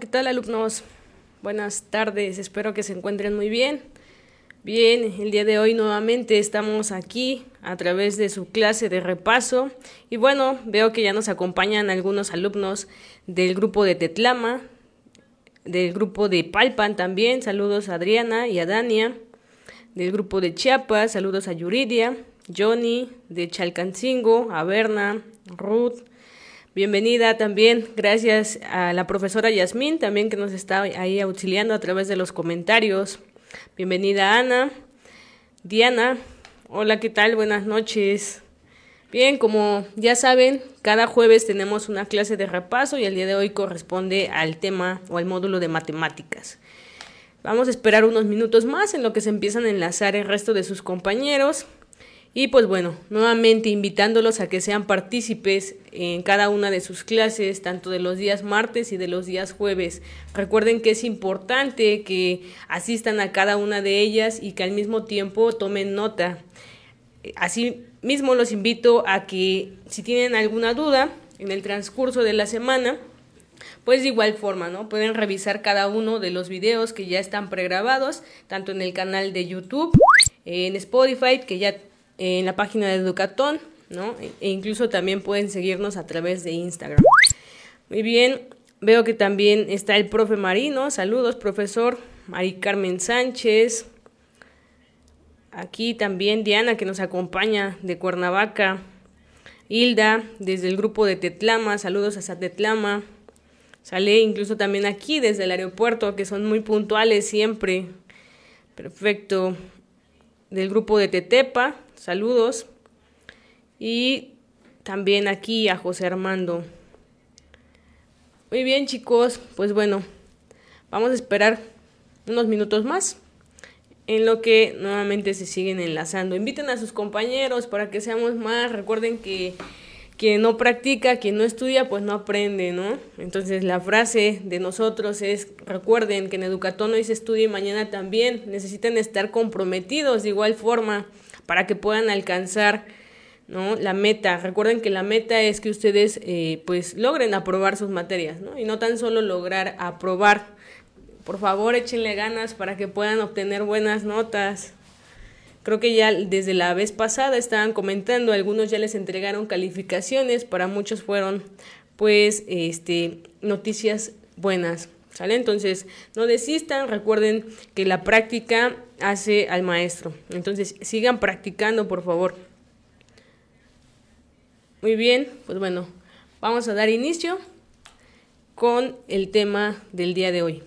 ¿qué tal alumnos? Buenas tardes, espero que se encuentren muy bien. Bien, el día de hoy nuevamente estamos aquí a través de su clase de repaso y bueno, veo que ya nos acompañan algunos alumnos del grupo de Tetlama, del grupo de Palpan también, saludos a Adriana y a Dania, del grupo de Chiapas, saludos a Yuridia, Johnny, de Chalcancingo, a Berna, Ruth, Bienvenida también, gracias a la profesora Yasmín también que nos está ahí auxiliando a través de los comentarios. Bienvenida Ana, Diana, hola, ¿qué tal? Buenas noches. Bien, como ya saben, cada jueves tenemos una clase de repaso y el día de hoy corresponde al tema o al módulo de matemáticas. Vamos a esperar unos minutos más en lo que se empiezan a enlazar el resto de sus compañeros y pues bueno, nuevamente invitándolos a que sean partícipes en cada una de sus clases, tanto de los días martes y de los días jueves. Recuerden que es importante que asistan a cada una de ellas y que al mismo tiempo tomen nota. Así mismo los invito a que si tienen alguna duda en el transcurso de la semana, pues de igual forma, ¿no? Pueden revisar cada uno de los videos que ya están pregrabados, tanto en el canal de YouTube, en Spotify, que ya en la página de Educatón, ¿no? E incluso también pueden seguirnos a través de Instagram. Muy bien, veo que también está el profe Marino. Saludos, profesor. Mari Carmen Sánchez. Aquí también Diana, que nos acompaña de Cuernavaca. Hilda, desde el grupo de Tetlama. Saludos a Tetlama. Sale incluso también aquí desde el aeropuerto, que son muy puntuales siempre. Perfecto. Del grupo de Tetepa. Saludos. Y también aquí a José Armando. Muy bien chicos, pues bueno, vamos a esperar unos minutos más en lo que nuevamente se siguen enlazando. Inviten a sus compañeros para que seamos más. Recuerden que quien no practica, quien no estudia, pues no aprende, ¿no? Entonces la frase de nosotros es, recuerden que en Educatón hoy se estudia y mañana también. Necesitan estar comprometidos de igual forma para que puedan alcanzar ¿no? la meta. Recuerden que la meta es que ustedes eh, pues logren aprobar sus materias, ¿no? Y no tan solo lograr aprobar. Por favor, échenle ganas para que puedan obtener buenas notas. Creo que ya desde la vez pasada estaban comentando, algunos ya les entregaron calificaciones, para muchos fueron pues este noticias buenas. ¿Sale? Entonces, no desistan, recuerden que la práctica hace al maestro. Entonces, sigan practicando, por favor. Muy bien, pues bueno, vamos a dar inicio con el tema del día de hoy.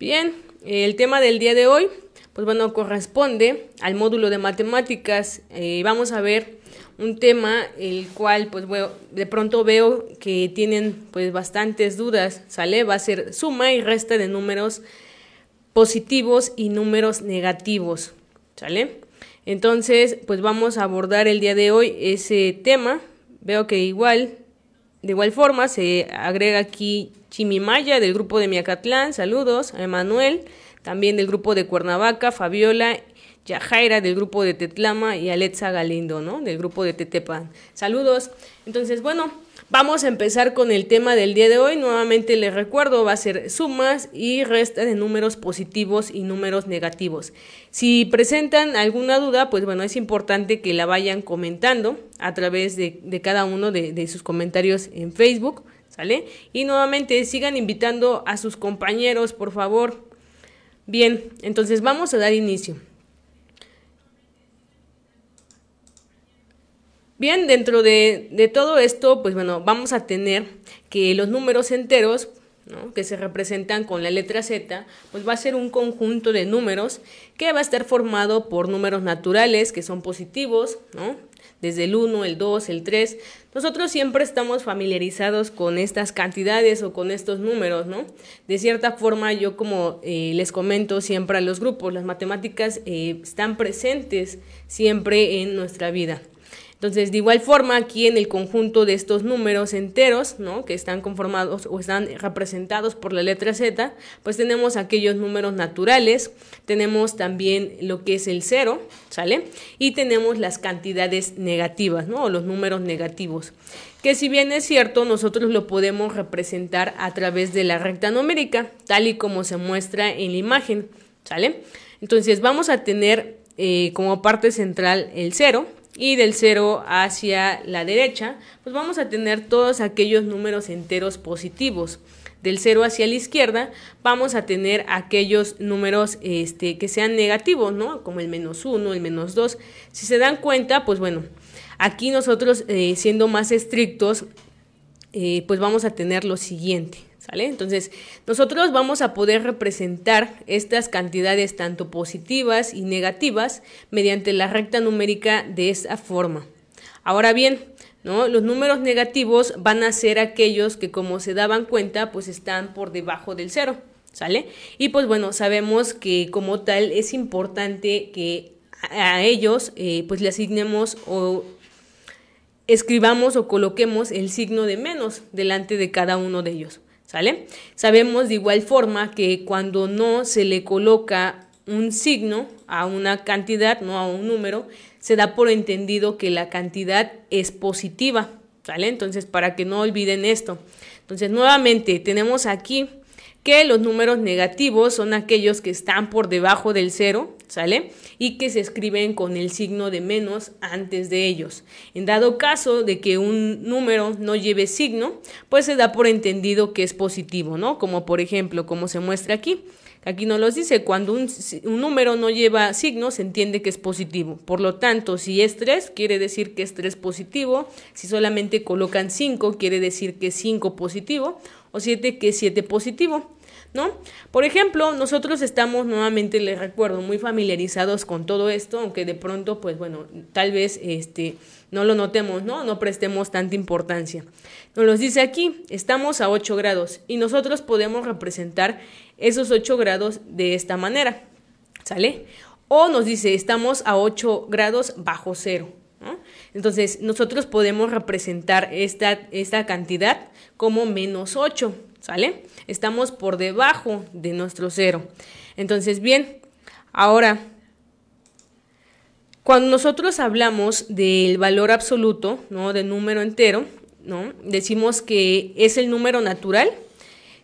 Bien, el tema del día de hoy, pues bueno, corresponde al módulo de matemáticas. Eh, vamos a ver un tema el cual, pues bueno, de pronto veo que tienen pues bastantes dudas, ¿sale? Va a ser suma y resta de números positivos y números negativos, ¿sale? Entonces, pues vamos a abordar el día de hoy ese tema. Veo que igual, de igual forma, se agrega aquí Chimimaya del grupo de Miacatlán, saludos, a Emanuel, también del grupo de Cuernavaca, Fabiola, Yajaira del grupo de Tetlama y Alexa Galindo, ¿no? Del grupo de Tetepan. Saludos. Entonces, bueno, vamos a empezar con el tema del día de hoy. Nuevamente les recuerdo, va a ser sumas y resta de números positivos y números negativos. Si presentan alguna duda, pues bueno, es importante que la vayan comentando a través de, cada uno de sus comentarios en Facebook Y nuevamente sigan invitando a sus compañeros, por favor. Bien, entonces vamos a dar inicio. Bien, dentro de, de, todo esto, pues bueno, vamos a tener que los números enteros, ¿no? que se representan con la letra Z, pues va a ser un conjunto de números que va a estar formado por números naturales, que son positivos, ¿no? Desde el 1, el 2, el 3. Nosotros siempre estamos familiarizados con estas cantidades o con estos números, ¿no? De cierta forma, yo como eh, les comento siempre a los grupos, las matemáticas eh, están presentes siempre en nuestra vida. Entonces, de igual forma, aquí en el conjunto de estos números enteros, ¿no? Que están conformados o están representados por la letra Z, pues tenemos aquellos números naturales, tenemos también lo que es el cero, ¿sale? Y tenemos las cantidades negativas, ¿no? O los números negativos. Que si bien es cierto, nosotros lo podemos representar a través de la recta numérica, tal y como se muestra en la imagen, ¿sale? Entonces, vamos a tener eh, como parte central el cero, y del 0 hacia la derecha, pues vamos a tener todos aquellos números enteros positivos. Del 0 hacia la izquierda vamos a tener aquellos números este, que sean negativos, ¿no? Como el menos 1, el menos 2. Si se dan cuenta, pues bueno, aquí nosotros eh, siendo más estrictos, eh, pues vamos a tener lo siguiente. Entonces, nosotros vamos a poder representar estas cantidades tanto positivas y negativas mediante la recta numérica de esta forma. Ahora bien. Los números negativos van a ser aquellos que como se daban cuenta, pues están por debajo del cero, ¿sale? Y pues bueno, sabemos que como tal es importante que a ellos eh, pues le asignemos o escribamos o coloquemos el signo de menos delante de cada uno de ellos. ¿Sale? Sabemos de igual forma que cuando no se le coloca un signo a una cantidad, no a un número, se da por entendido que la cantidad es positiva, ¿sale? Entonces, para que no olviden esto. Entonces, nuevamente, tenemos aquí que los números negativos son aquellos que están por debajo del cero, ¿sale? Y que se escriben con el signo de menos antes de ellos. En dado caso de que un número no lleve signo, pues se da por entendido que es positivo, ¿no? Como por ejemplo, como se muestra aquí. Aquí no los dice, cuando un, un, número no lleva signo, se entiende que es positivo. Por lo tanto, si es 3, quiere decir que es 3 positivo. Si solamente colocan 5, quiere decir que es 5 positivo. O 7, que es 7 positivo. ¿No? Por ejemplo, nosotros estamos nuevamente, les recuerdo, muy familiarizados con todo esto, aunque de pronto, pues bueno, tal vez este, no lo notemos, ¿no? No prestemos tanta importancia. Nos los dice aquí, estamos a 8 grados y nosotros podemos representar esos 8 grados de esta manera, ¿sale? O nos dice, estamos a 8 grados bajo cero. Entonces, nosotros podemos representar esta, esta cantidad como menos 8, ¿sale? Estamos por debajo de nuestro cero. Entonces, bien, ahora, cuando nosotros hablamos del valor absoluto, ¿no? De número entero, ¿no? Decimos que es el número natural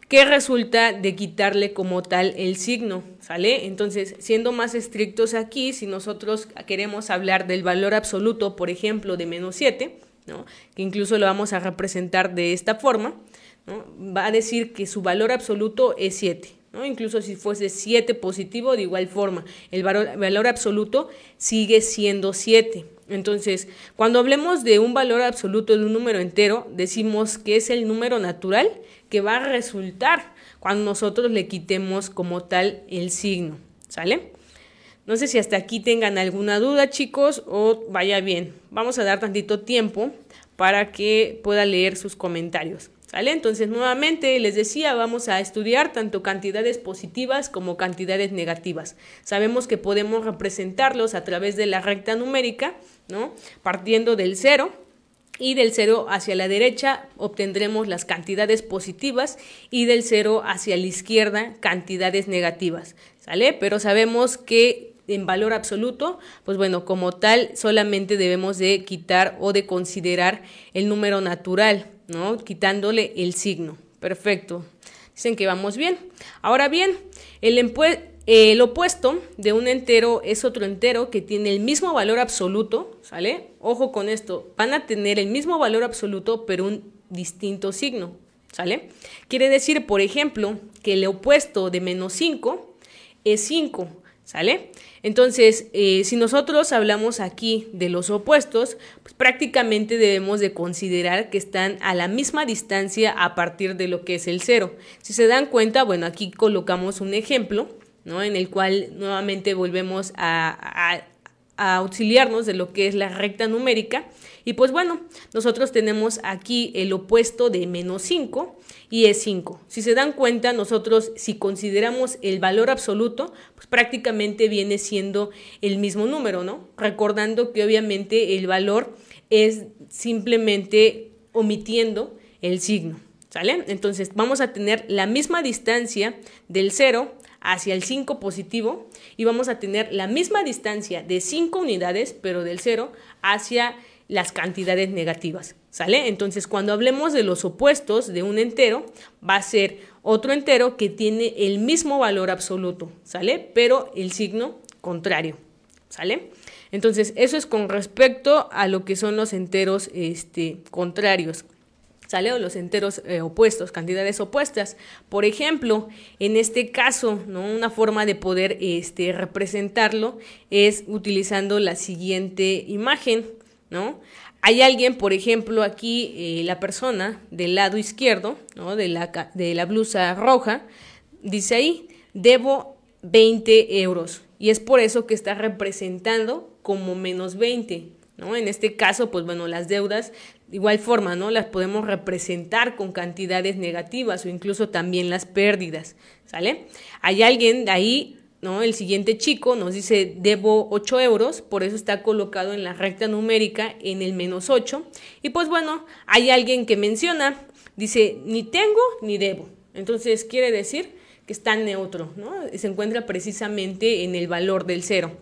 que resulta de quitarle como tal el signo, ¿sale? Entonces, siendo más estrictos aquí, si nosotros queremos hablar del valor absoluto, por ejemplo, de menos 7, ¿no? que incluso lo vamos a representar de esta forma, va a decir que su valor absoluto es 7. ¿no? Incluso si fuese 7 positivo, de igual forma, el valor, valor absoluto sigue siendo 7. Entonces, cuando hablemos de un valor absoluto de un número entero, decimos que es el número natural que va a resultar cuando nosotros le quitemos como tal el signo. ¿Sale? No sé si hasta aquí tengan alguna duda, chicos, o vaya bien. Vamos a dar tantito tiempo para que pueda leer sus comentarios. Entonces, nuevamente les decía, vamos a estudiar tanto cantidades positivas como cantidades negativas. Sabemos que podemos representarlos a través de la recta numérica, ¿no? Partiendo del cero y del cero hacia la derecha obtendremos las cantidades positivas y del cero hacia la izquierda cantidades negativas, ¿sale? Pero sabemos que en valor absoluto, pues bueno, como tal solamente debemos de quitar o de considerar el número natural, ¿no? Quitándole el signo. Perfecto. Dicen que vamos bien. Ahora bien, el, el opuesto de un entero es otro entero que tiene el mismo valor absoluto, ¿sale? Ojo con esto, van a tener el mismo valor absoluto pero un distinto signo, ¿sale? Quiere decir, por ejemplo, que el opuesto de menos 5 es 5, ¿Sale? Entonces, eh, si nosotros hablamos aquí de los opuestos, pues prácticamente debemos de considerar que están a la misma distancia a partir de lo que es el cero. Si se dan cuenta, bueno, aquí colocamos un ejemplo, ¿no? En el cual nuevamente volvemos a, a auxiliarnos de lo que es la recta numérica. Y pues bueno, nosotros tenemos aquí el opuesto de menos 5 y es 5. Si se dan cuenta, nosotros si consideramos el valor absoluto, pues prácticamente viene siendo el mismo número, ¿no? Recordando que obviamente el valor es simplemente omitiendo el signo. ¿Sale? Entonces vamos a tener la misma distancia del 0 hacia el 5 positivo y vamos a tener la misma distancia de 5 unidades, pero del 0 hacia las cantidades negativas. ¿Sale? Entonces, cuando hablemos de los opuestos de un entero, va a ser otro entero que tiene el mismo valor absoluto, ¿sale? Pero el signo contrario, ¿sale? Entonces, eso es con respecto a lo que son los enteros este, contrarios. ¿Sale? O los enteros eh, opuestos, cantidades opuestas. Por ejemplo, en este caso, ¿no? Una forma de poder este, representarlo es utilizando la siguiente imagen, ¿no? Hay alguien, por ejemplo, aquí eh, la persona del lado izquierdo, ¿no? de, la, de la blusa roja, dice ahí, debo 20 euros. Y es por eso que está representando como menos 20. ¿no? En este caso, pues bueno, las deudas de igual forma, ¿no? Las podemos representar con cantidades negativas o incluso también las pérdidas, ¿sale? Hay alguien ahí ¿no? El siguiente chico nos dice debo 8 euros, por eso está colocado en la recta numérica en el menos 8. Y pues bueno, hay alguien que menciona, dice ni tengo ni debo. Entonces quiere decir que está neutro, ¿no? Se encuentra precisamente en el valor del cero.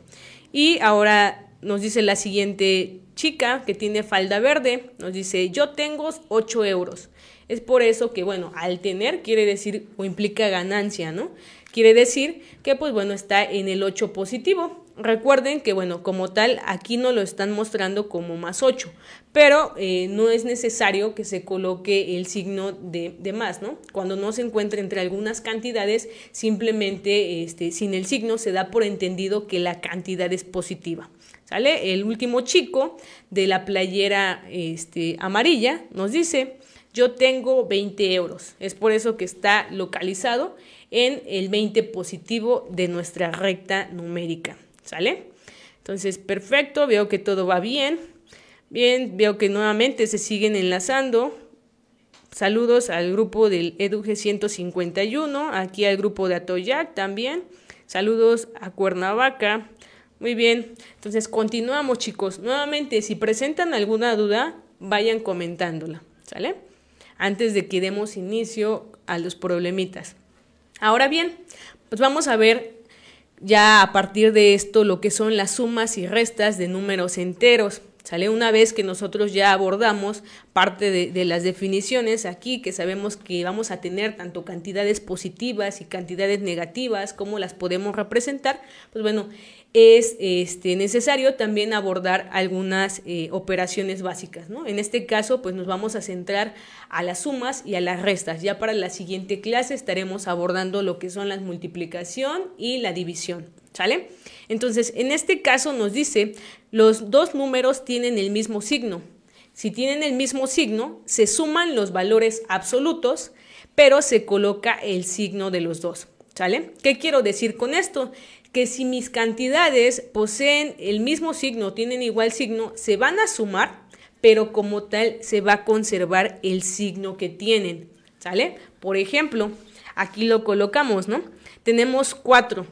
Y ahora nos dice la siguiente chica que tiene falda verde, nos dice yo tengo 8 euros. Es por eso que, bueno, al tener quiere decir o implica ganancia, ¿no? Quiere decir que, pues bueno, está en el 8 positivo. Recuerden que, bueno, como tal, aquí no lo están mostrando como más 8, pero eh, no es necesario que se coloque el signo de, de, más, ¿no? Cuando no se encuentra entre algunas cantidades, simplemente este, sin el signo se da por entendido que la cantidad es positiva. ¿Sale? El último chico de la playera este, amarilla nos dice, yo tengo 20 euros. Es por eso que está localizado en el 20 positivo de nuestra recta numérica. ¿Sale? Entonces, perfecto, veo que todo va bien. Bien, veo que nuevamente se siguen enlazando. Saludos al grupo del EduG 151, aquí al grupo de Atoyac también. Saludos a Cuernavaca. Muy bien, entonces continuamos chicos. Nuevamente, si presentan alguna duda, vayan comentándola, ¿sale? Antes de que demos inicio a los problemitas. Ahora bien, pues vamos a ver ya a partir de esto lo que son las sumas y restas de números enteros. Sale una vez que nosotros ya abordamos parte de, las definiciones aquí, que sabemos que vamos a tener tanto cantidades positivas y cantidades negativas, cómo las podemos representar, pues bueno, es este, necesario también abordar algunas eh, operaciones básicas. ¿no? En este caso, pues nos vamos a centrar a las sumas y a las restas. Ya para la siguiente clase estaremos abordando lo que son la multiplicación y la división. ¿Sale? Entonces, en este caso nos dice, los dos números tienen el mismo signo. Si tienen el mismo signo, se suman los valores absolutos, pero se coloca el signo de los dos. ¿Sale? ¿Qué quiero decir con esto? Que si mis cantidades poseen el mismo signo, tienen igual signo, se van a sumar, pero como tal se va a conservar el signo que tienen. ¿Sale? Por ejemplo, aquí lo colocamos, ¿no? Tenemos 4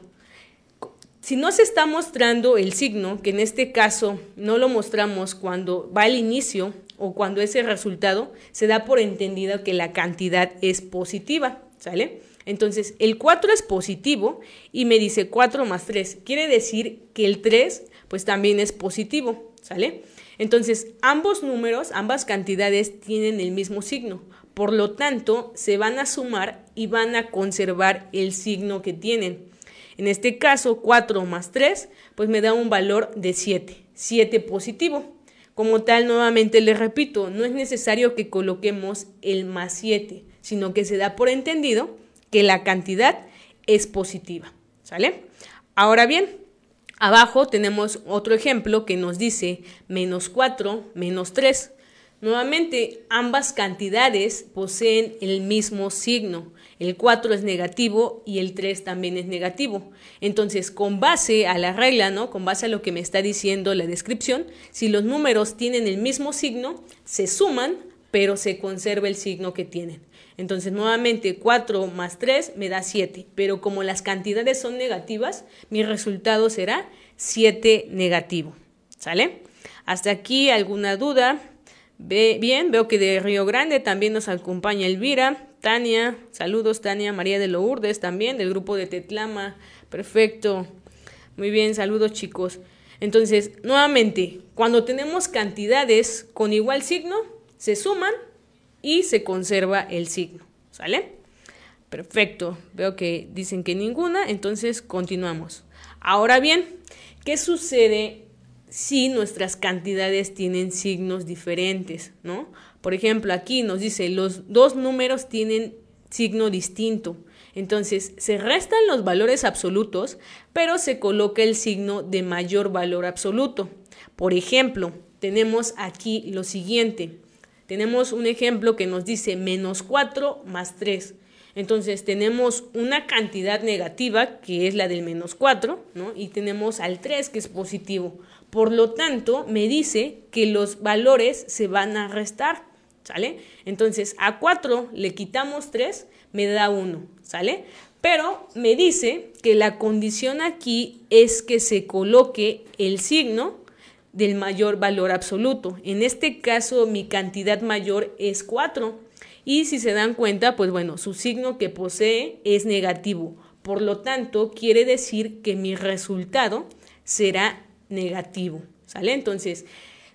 si no se está mostrando el signo, que en este caso no lo mostramos cuando va al inicio o cuando es el resultado, se da por entendido que la cantidad es positiva, ¿sale? Entonces, el 4 es positivo y me dice 4 más 3. Quiere decir que el 3 pues también es positivo, ¿sale? Entonces, ambos números, ambas cantidades tienen el mismo signo. Por lo tanto, se van a sumar y van a conservar el signo que tienen. En este caso, 4 más 3, pues me da un valor de 7, 7 positivo. Como tal, nuevamente les repito, no es necesario que coloquemos el más 7, sino que se da por entendido que la cantidad es positiva. ¿Sale? Ahora bien, abajo tenemos otro ejemplo que nos dice menos 4 menos 3. Nuevamente, ambas cantidades poseen el mismo signo. El 4 es negativo y el 3 también es negativo. Entonces, con base a la regla, ¿no? Con base a lo que me está diciendo la descripción, si los números tienen el mismo signo, se suman, pero se conserva el signo que tienen. Entonces, nuevamente, 4 más 3 me da 7, pero como las cantidades son negativas, mi resultado será 7 negativo. ¿Sale? Hasta aquí, ¿alguna duda? bien, veo que de Río Grande también nos acompaña Elvira, Tania, saludos Tania, María de Lourdes también, del grupo de Tetlama, perfecto. Muy bien, saludos chicos. Entonces, nuevamente, cuando tenemos cantidades con igual signo, se suman y se conserva el signo, ¿sale? Perfecto, veo que dicen que ninguna, entonces continuamos. Ahora bien, ¿qué sucede si nuestras cantidades tienen signos diferentes, ¿no? Por ejemplo, aquí nos dice los dos números tienen signo distinto. Entonces, se restan los valores absolutos, pero se coloca el signo de mayor valor absoluto. Por ejemplo, tenemos aquí lo siguiente. Tenemos un ejemplo que nos dice menos 4 más 3. Entonces tenemos una cantidad negativa, que es la del menos 4, ¿no? y tenemos al 3, que es positivo. Por lo tanto, me dice que los valores se van a restar, ¿sale? Entonces a 4 le quitamos 3, me da 1, ¿sale? Pero me dice que la condición aquí es que se coloque el signo del mayor valor absoluto. En este caso, mi cantidad mayor es 4. Y si se dan cuenta, pues bueno, su signo que posee es negativo. Por lo tanto, quiere decir que mi resultado será negativo. ¿Sale? Entonces,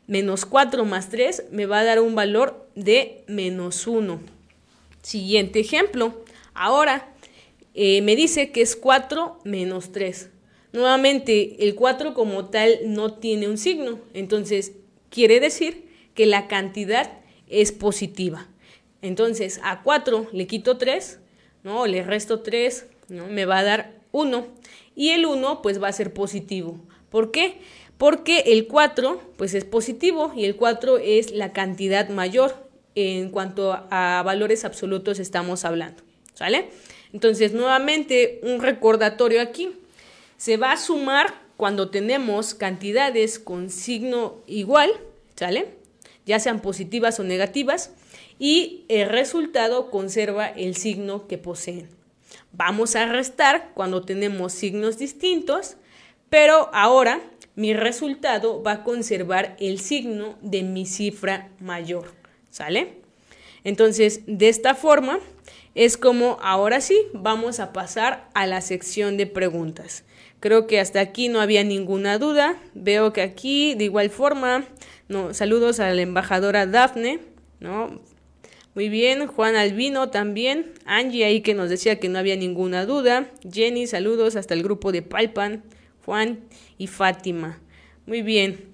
menos 4 más 3 me va a dar un valor de menos 1. Siguiente ejemplo. Ahora, eh, me dice que es 4 menos 3. Nuevamente, el 4 como tal no tiene un signo. Entonces, quiere decir que la cantidad es positiva. Entonces, a 4 le quito 3, ¿no? Le resto 3, ¿no? Me va a dar 1. Y el 1, pues va a ser positivo. ¿Por qué? Porque el 4, pues es positivo y el 4 es la cantidad mayor en cuanto a valores absolutos estamos hablando. ¿Sale? Entonces, nuevamente, un recordatorio aquí. Se va a sumar cuando tenemos cantidades con signo igual, ¿sale? Ya sean positivas o negativas y el resultado conserva el signo que poseen. Vamos a restar cuando tenemos signos distintos, pero ahora mi resultado va a conservar el signo de mi cifra mayor. ¿Sale? Entonces, de esta forma es como ahora sí vamos a pasar a la sección de preguntas. Creo que hasta aquí no había ninguna duda. Veo que aquí, de igual forma, no, saludos a la embajadora Dafne, ¿no? Muy bien, Juan Albino también, Angie ahí que nos decía que no había ninguna duda, Jenny, saludos hasta el grupo de Palpan, Juan y Fátima. Muy bien.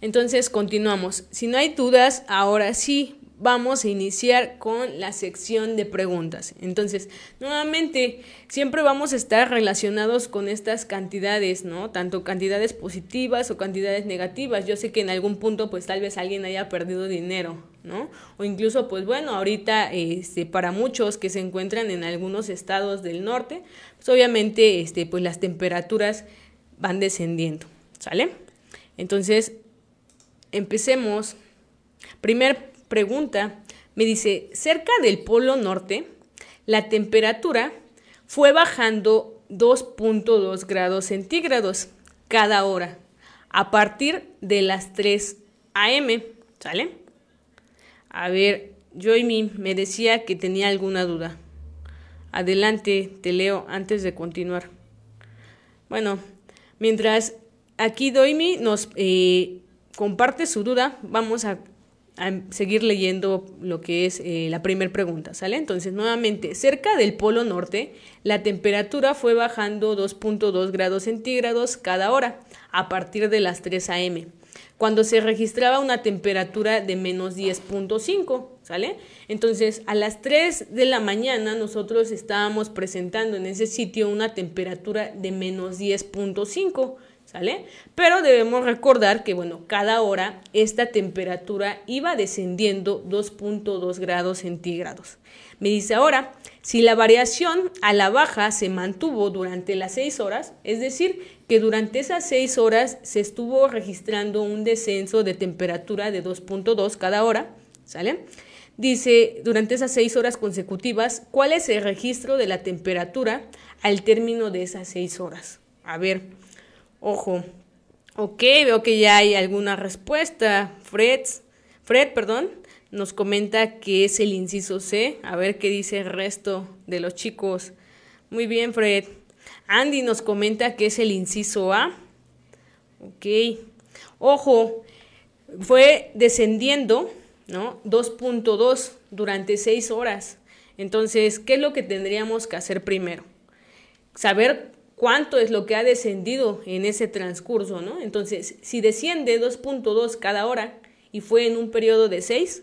Entonces continuamos. Si no hay dudas, ahora sí vamos a iniciar con la sección de preguntas. Entonces, nuevamente, siempre vamos a estar relacionados con estas cantidades, ¿no? Tanto cantidades positivas o cantidades negativas. Yo sé que en algún punto, pues tal vez alguien haya perdido dinero, ¿no? O incluso, pues bueno, ahorita, este, para muchos que se encuentran en algunos estados del norte, pues obviamente, este, pues las temperaturas van descendiendo, ¿sale? Entonces, empecemos. Primer pregunta, me dice, cerca del Polo Norte, la temperatura fue bajando 2.2 grados centígrados cada hora a partir de las 3 a.m. ¿Sale? A ver, Joymi me decía que tenía alguna duda. Adelante, te leo antes de continuar. Bueno, mientras aquí Doimi nos eh, comparte su duda, vamos a a seguir leyendo lo que es eh, la primera pregunta, ¿sale? Entonces, nuevamente, cerca del Polo Norte, la temperatura fue bajando 2.2 grados centígrados cada hora a partir de las 3 a.m., cuando se registraba una temperatura de menos 10.5, ¿sale? Entonces, a las 3 de la mañana nosotros estábamos presentando en ese sitio una temperatura de menos 10.5 ¿sale? Pero debemos recordar que, bueno, cada hora esta temperatura iba descendiendo 2.2 grados centígrados. Me dice ahora, si la variación a la baja se mantuvo durante las 6 horas, es decir, que durante esas 6 horas se estuvo registrando un descenso de temperatura de 2.2 cada hora, ¿sale? Dice, durante esas 6 horas consecutivas, ¿cuál es el registro de la temperatura al término de esas 6 horas? A ver, Ojo, Ok, veo que ya hay alguna respuesta. Fred, Fred, perdón, nos comenta que es el inciso C. A ver qué dice el resto de los chicos. Muy bien, Fred. Andy nos comenta que es el inciso A. Ok. Ojo, fue descendiendo, ¿no? 2.2 durante 6 horas. Entonces, ¿qué es lo que tendríamos que hacer primero? Saber cuánto es lo que ha descendido en ese transcurso, ¿no? Entonces, si desciende 2.2 cada hora y fue en un periodo de 6,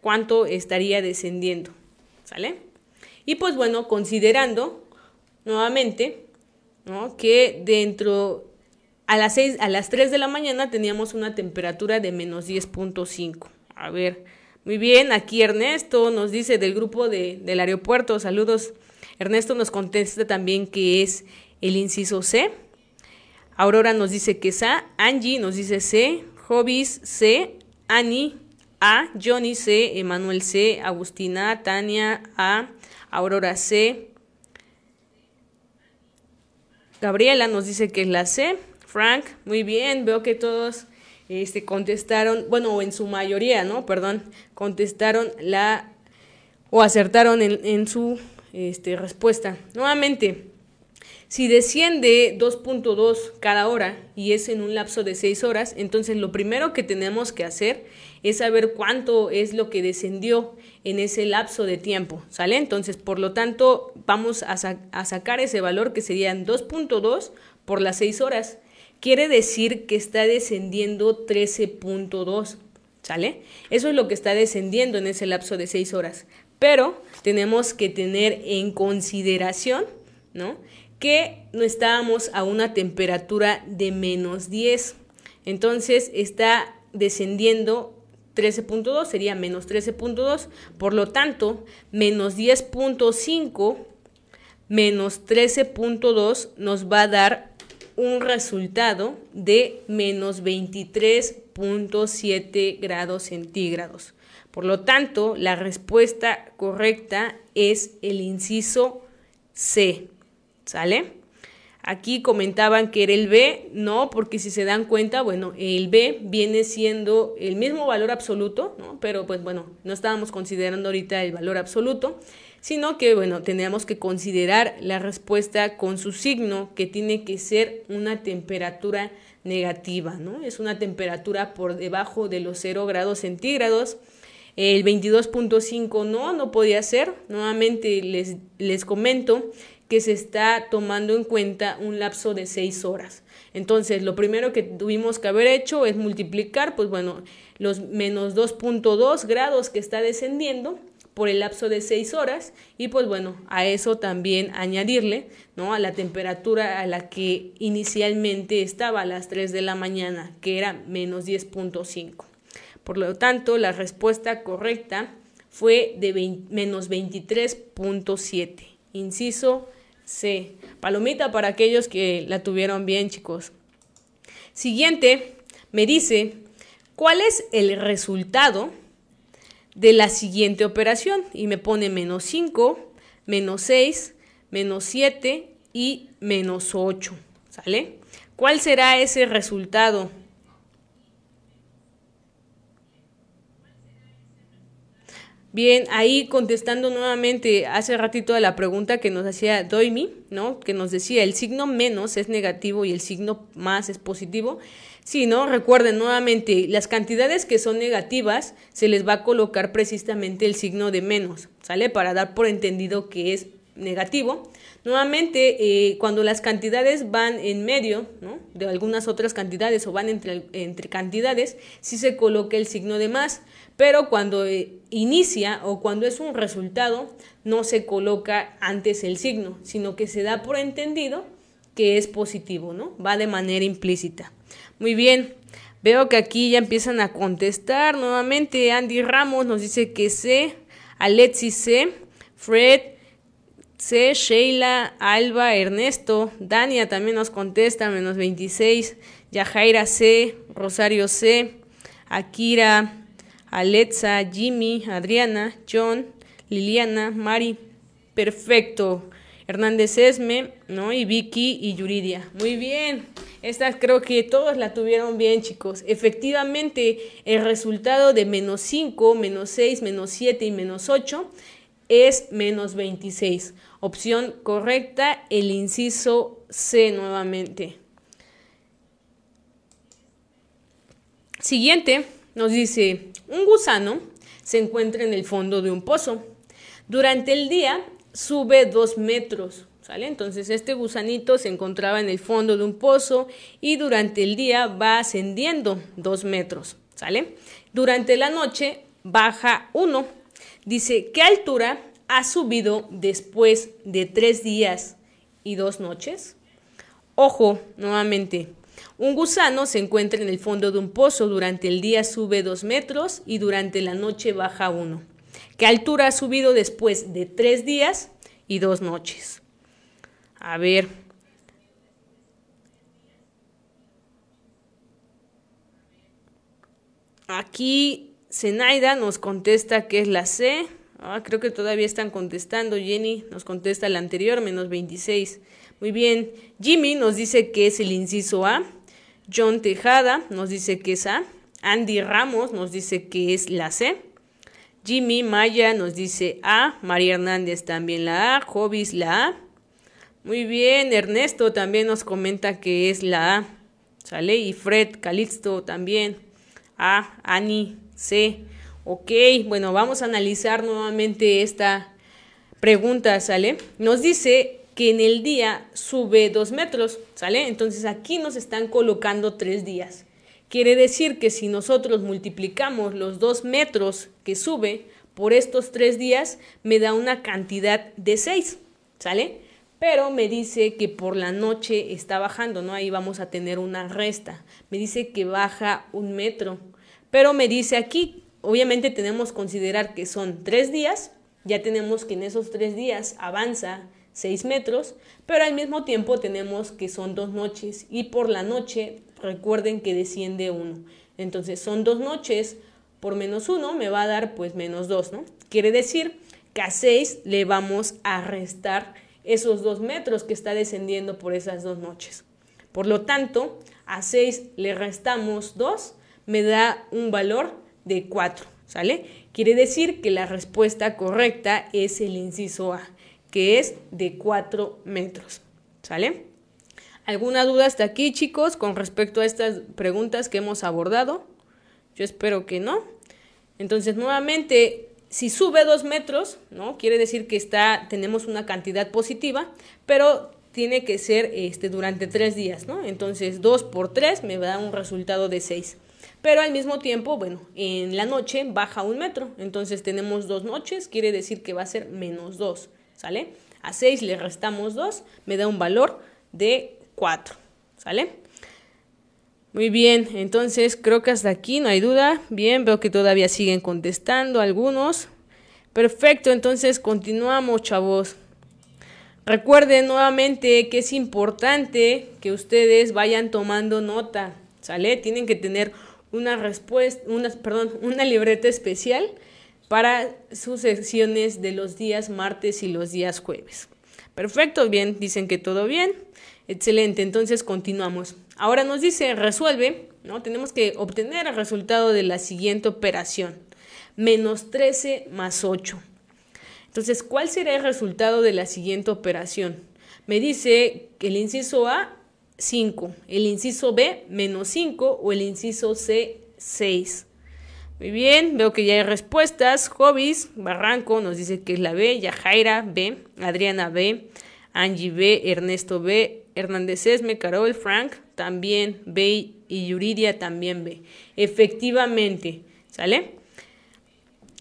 ¿cuánto estaría descendiendo? ¿Sale? Y pues bueno, considerando nuevamente ¿no? que dentro a las, 6, a las 3 de la mañana teníamos una temperatura de menos 10.5. A ver, muy bien, aquí Ernesto nos dice del grupo de, del aeropuerto, saludos. Ernesto nos contesta también que es el inciso C. Aurora nos dice que es A. Angie nos dice C. Hobbies C. Annie A. Johnny C. Emanuel C. Agustina, Tania A. Aurora C. Gabriela nos dice que es la C. Frank, muy bien, veo que todos este, contestaron, bueno, en su mayoría, ¿no? Perdón, contestaron la o acertaron en, en su este, respuesta. Nuevamente, si desciende 2.2 cada hora y es en un lapso de 6 horas, entonces lo primero que tenemos que hacer es saber cuánto es lo que descendió en ese lapso de tiempo, ¿sale? Entonces, por lo tanto, vamos a, sacar ese valor que serían 2.2 por las 6 horas quiere decir que está descendiendo 13.2, ¿sale? Eso es lo que está descendiendo en ese lapso de 6 horas. Pero tenemos que tener en consideración, ¿no? Que no estábamos a una temperatura de menos 10. Entonces está descendiendo 13.2, sería menos 13.2. Por lo tanto, menos 10.5 menos 13.2 nos va a dar un resultado de menos 23.7 grados centígrados. Por lo tanto, la respuesta correcta es el inciso C. ¿Sale? Aquí comentaban que era el B, no, porque si se dan cuenta, bueno, el B viene siendo el mismo valor absoluto, ¿no? Pero pues bueno, no estábamos considerando ahorita el valor absoluto sino que, bueno, tenemos que considerar la respuesta con su signo, que tiene que ser una temperatura negativa, ¿no? Es una temperatura por debajo de los 0 grados centígrados. El 22.5 no, no podía ser. Nuevamente les, les comento que se está tomando en cuenta un lapso de 6 horas. Entonces, lo primero que tuvimos que haber hecho es multiplicar, pues bueno, los menos 2.2 grados que está descendiendo por el lapso de 6 horas y pues bueno, a eso también añadirle, ¿no? A la temperatura a la que inicialmente estaba a las 3 de la mañana, que era menos 10.5. Por lo tanto, la respuesta correcta fue de menos 23.7. Inciso C. Palomita para aquellos que la tuvieron bien, chicos. Siguiente, me dice, ¿cuál es el resultado de la siguiente operación y me pone menos 5, menos 6, menos 7 y menos 8. ¿Sale? ¿Cuál será ese resultado? Bien, ahí contestando nuevamente hace ratito a la pregunta que nos hacía Doimi, ¿no? Que nos decía el signo menos es negativo y el signo más es positivo. Sí, ¿no? Recuerden nuevamente, las cantidades que son negativas se les va a colocar precisamente el signo de menos, ¿sale? Para dar por entendido que es negativo. Nuevamente, eh, cuando las cantidades van en medio ¿no? de algunas otras cantidades o van entre, entre cantidades, sí se coloca el signo de más, pero cuando eh, inicia o cuando es un resultado, no se coloca antes el signo, sino que se da por entendido que es positivo, ¿no? Va de manera implícita. Muy bien. Veo que aquí ya empiezan a contestar nuevamente. Andy Ramos nos dice que C. Alexis C. Fred C. Sheila, Alba, Ernesto. Dania también nos contesta, menos 26. Yajaira C. Rosario C. Akira, Alexa, Jimmy, Adriana, John, Liliana, Mari. Perfecto. Hernández Esme, ¿no? Y Vicky y Yuridia. Muy bien. Esta creo que todos la tuvieron bien, chicos. Efectivamente, el resultado de menos 5, menos 6, menos 7 y menos 8 es menos 26. Opción correcta, el inciso C nuevamente. Siguiente, nos dice, un gusano se encuentra en el fondo de un pozo. Durante el día sube dos metros, ¿sale? Entonces este gusanito se encontraba en el fondo de un pozo y durante el día va ascendiendo dos metros, ¿sale? Durante la noche baja uno. Dice, ¿qué altura ha subido después de tres días y dos noches? Ojo, nuevamente, un gusano se encuentra en el fondo de un pozo, durante el día sube dos metros y durante la noche baja uno. ¿Qué altura ha subido después de tres días y dos noches? A ver. Aquí Zenaida nos contesta que es la C. Ah, creo que todavía están contestando. Jenny nos contesta la anterior, menos 26. Muy bien. Jimmy nos dice que es el inciso A. John Tejada nos dice que es A. Andy Ramos nos dice que es la C. Jimmy Maya nos dice A, María Hernández también la A, Jovis la A. Muy bien, Ernesto también nos comenta que es la A. ¿Sale? Y Fred Calixto también. A, Ani, C. Ok, bueno, vamos a analizar nuevamente esta pregunta, ¿sale? Nos dice que en el día sube dos metros, ¿sale? Entonces aquí nos están colocando tres días. Quiere decir que si nosotros multiplicamos los dos metros que sube por estos tres días, me da una cantidad de seis, ¿sale? Pero me dice que por la noche está bajando, ¿no? Ahí vamos a tener una resta. Me dice que baja un metro. Pero me dice aquí, obviamente tenemos que considerar que son tres días, ya tenemos que en esos tres días avanza 6 metros, pero al mismo tiempo tenemos que son dos noches y por la noche recuerden que desciende 1. Entonces son dos noches por menos 1 me va a dar pues menos 2, ¿no? Quiere decir que a 6 le vamos a restar esos 2 metros que está descendiendo por esas dos noches. Por lo tanto, a 6 le restamos 2, me da un valor de 4, ¿sale? Quiere decir que la respuesta correcta es el inciso A que es de 4 metros. ¿Sale? ¿Alguna duda hasta aquí, chicos, con respecto a estas preguntas que hemos abordado? Yo espero que no. Entonces, nuevamente, si sube 2 metros, ¿no? Quiere decir que está, tenemos una cantidad positiva, pero tiene que ser este, durante 3 días, ¿no? Entonces, 2 por 3 me da un resultado de 6. Pero al mismo tiempo, bueno, en la noche baja un metro. Entonces tenemos dos noches, quiere decir que va a ser menos 2. ¿Sale? A 6 le restamos 2, me da un valor de 4, ¿sale? Muy bien, entonces creo que hasta aquí no hay duda. Bien, veo que todavía siguen contestando algunos. Perfecto, entonces continuamos, chavos. Recuerden nuevamente que es importante que ustedes vayan tomando nota, ¿sale? Tienen que tener una respuesta, una, perdón, una libreta especial para sus sesiones de los días martes y los días jueves. Perfecto, bien, dicen que todo bien. Excelente, entonces continuamos. Ahora nos dice resuelve, ¿no? Tenemos que obtener el resultado de la siguiente operación. Menos 13 más 8. Entonces, ¿cuál será el resultado de la siguiente operación? Me dice que el inciso A, 5, el inciso B, menos 5 o el inciso C, 6. Muy bien, veo que ya hay respuestas. Hobbies, Barranco nos dice que es la B, Yajaira B, Adriana B, Angie B, Ernesto B, Hernández Esme, Carol, Frank también B y Yuridia también B. Efectivamente, ¿sale?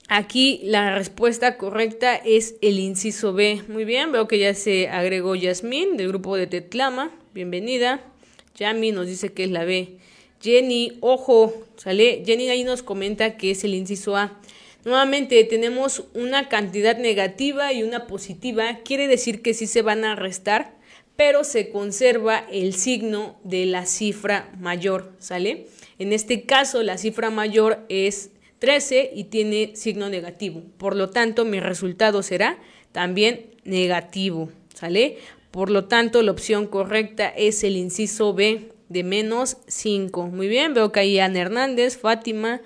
Aquí la respuesta correcta es el inciso B. Muy bien, veo que ya se agregó Yasmín del grupo de Tetlama. Bienvenida. Yami nos dice que es la B. Jenny, ojo, ¿sale? Jenny ahí nos comenta que es el inciso A. Nuevamente tenemos una cantidad negativa y una positiva, quiere decir que sí se van a restar, pero se conserva el signo de la cifra mayor, ¿sale? En este caso la cifra mayor es 13 y tiene signo negativo, por lo tanto mi resultado será también negativo, ¿sale? Por lo tanto, la opción correcta es el inciso B de menos 5. Muy bien, veo que ahí Ana Hernández, Fátima,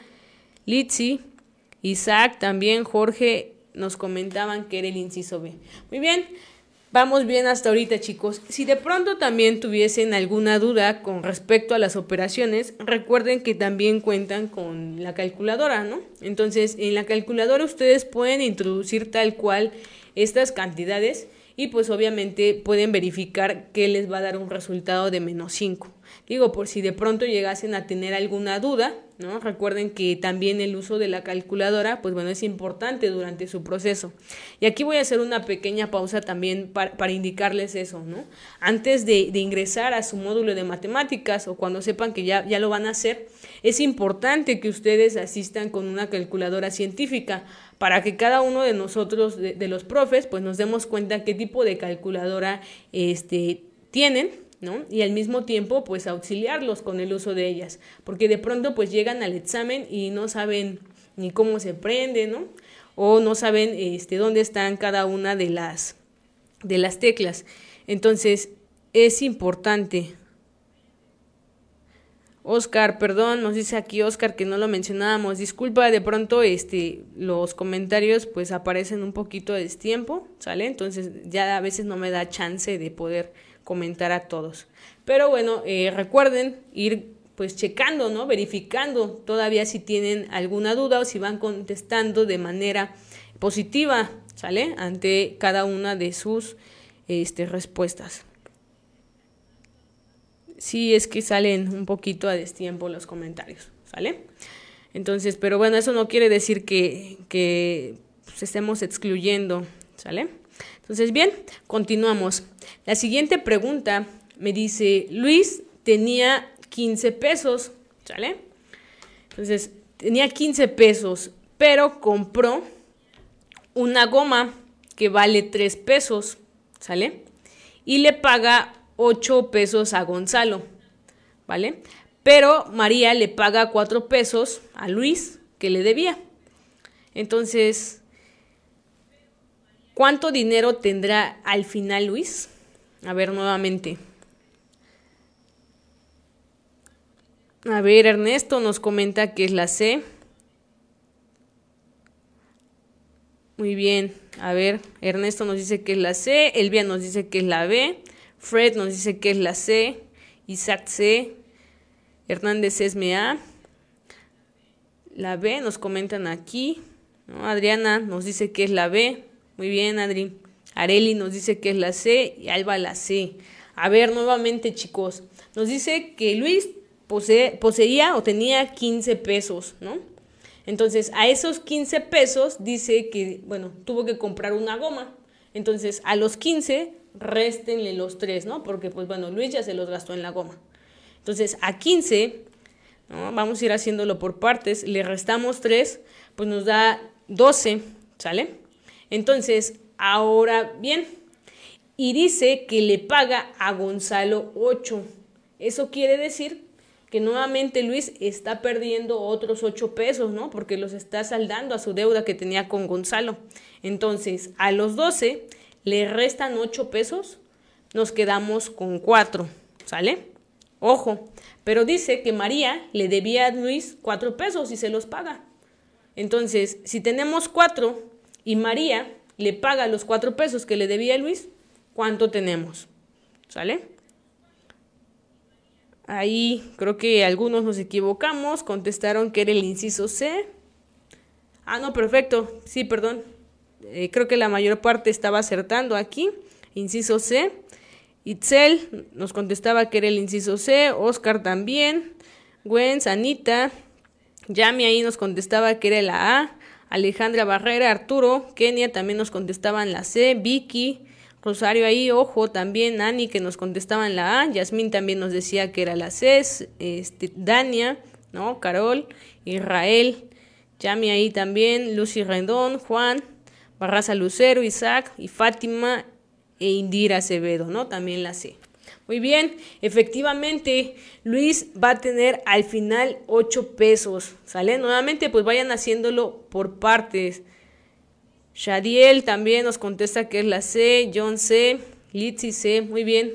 Litsi, Isaac, también Jorge nos comentaban que era el inciso B. Muy bien, vamos bien hasta ahorita chicos. Si de pronto también tuviesen alguna duda con respecto a las operaciones, recuerden que también cuentan con la calculadora, ¿no? Entonces, en la calculadora ustedes pueden introducir tal cual estas cantidades y pues obviamente pueden verificar que les va a dar un resultado de menos 5. Digo, por si de pronto llegasen a tener alguna duda, ¿no? Recuerden que también el uso de la calculadora, pues bueno, es importante durante su proceso. Y aquí voy a hacer una pequeña pausa también para, indicarles eso, ¿no? Antes de, de, ingresar a su módulo de matemáticas o cuando sepan que ya, ya lo van a hacer, es importante que ustedes asistan con una calculadora científica para que cada uno de nosotros, de, los profes, pues nos demos cuenta qué tipo de calculadora este, tienen, ¿no? Y al mismo tiempo, pues auxiliarlos con el uso de ellas, porque de pronto pues llegan al examen y no saben ni cómo se prende, ¿no? O no saben este, dónde están cada una de las, de las teclas. Entonces, es importante Oscar, perdón, nos dice aquí Oscar que no lo mencionábamos. Disculpa, de pronto este los comentarios pues aparecen un poquito de tiempo, ¿sale? Entonces ya a veces no me da chance de poder comentar a todos. Pero bueno, eh, recuerden ir pues checando, ¿no? Verificando todavía si tienen alguna duda o si van contestando de manera positiva, ¿sale? Ante cada una de sus este, respuestas sí es que salen un poquito a destiempo los comentarios, ¿sale? Entonces, pero bueno, eso no quiere decir que, que pues, estemos excluyendo, ¿sale? Entonces, bien, continuamos. La siguiente pregunta me dice, Luis tenía 15 pesos, ¿sale? Entonces, tenía 15 pesos, pero compró una goma que vale 3 pesos, ¿sale? Y le paga 8 pesos a Gonzalo, ¿vale? Pero María le paga 4 pesos a Luis que le debía. Entonces, ¿cuánto dinero tendrá al final Luis? A ver nuevamente. A ver, Ernesto nos comenta que es la C. Muy bien. A ver, Ernesto nos dice que es la C. Elvia nos dice que es la B. Fred nos dice que es la C, Isaac C, Hernández es A, la B nos comentan aquí, Adriana nos dice que es la B, muy bien Adri, Areli nos dice que es la C y Alba la C. A ver, nuevamente chicos, nos dice que Luis poseía o tenía 15 pesos, ¿no? Entonces, a esos 15 pesos dice que, bueno, tuvo que comprar una goma. Entonces, a los 15 réstenle los tres, ¿no? Porque, pues bueno, Luis ya se los gastó en la goma. Entonces, a 15, ¿no? vamos a ir haciéndolo por partes, le restamos 3, pues nos da 12, ¿sale? Entonces, ahora bien, y dice que le paga a Gonzalo 8. Eso quiere decir que nuevamente Luis está perdiendo otros 8 pesos, ¿no? Porque los está saldando a su deuda que tenía con Gonzalo. Entonces, a los 12 le restan 8 pesos, nos quedamos con 4, ¿sale? Ojo, pero dice que María le debía a Luis 4 pesos y se los paga. Entonces, si tenemos 4 y María le paga los 4 pesos que le debía a Luis, ¿cuánto tenemos? ¿Sale? Ahí creo que algunos nos equivocamos, contestaron que era el inciso C. Ah, no, perfecto. Sí, perdón. Eh, creo que la mayor parte estaba acertando aquí. Inciso C. Itzel nos contestaba que era el inciso C. Oscar también. Gwen, Anita. Yami ahí nos contestaba que era la A. Alejandra Barrera, Arturo, Kenia también nos contestaban la C. Vicky, Rosario ahí, ojo, también Ani que nos contestaban la A. Yasmín también nos decía que era la C. Este, Dania, ¿no? Carol, Israel. Yami ahí también, Lucy Rendón, Juan, Barraza Lucero, Isaac y Fátima e Indira Acevedo, ¿no? También la sé. Muy bien, efectivamente, Luis va a tener al final 8 pesos, ¿sale? Nuevamente, pues vayan haciéndolo por partes. Shadiel también nos contesta que es la C, John C, Litsi C, muy bien.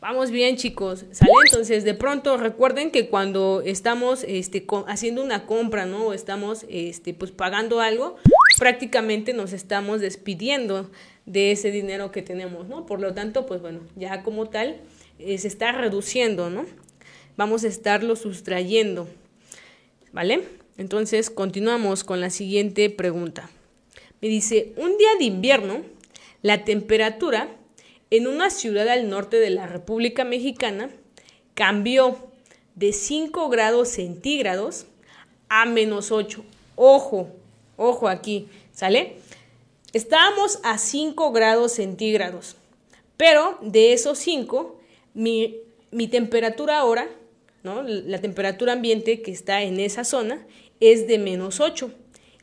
Vamos bien, chicos. ¿Sale? Entonces, de pronto recuerden que cuando estamos este, haciendo una compra, ¿no? O estamos este, pues pagando algo, prácticamente nos estamos despidiendo de ese dinero que tenemos, ¿no? Por lo tanto, pues bueno, ya como tal eh, se está reduciendo, ¿no? Vamos a estarlo sustrayendo, ¿vale? Entonces, continuamos con la siguiente pregunta. Me dice, un día de invierno, la temperatura en una ciudad al norte de la República Mexicana cambió de 5 grados centígrados a menos 8. Ojo, ojo aquí, ¿sale? Estábamos a 5 grados centígrados, pero de esos 5, mi, mi temperatura ahora, ¿no? la temperatura ambiente que está en esa zona, es de menos 8.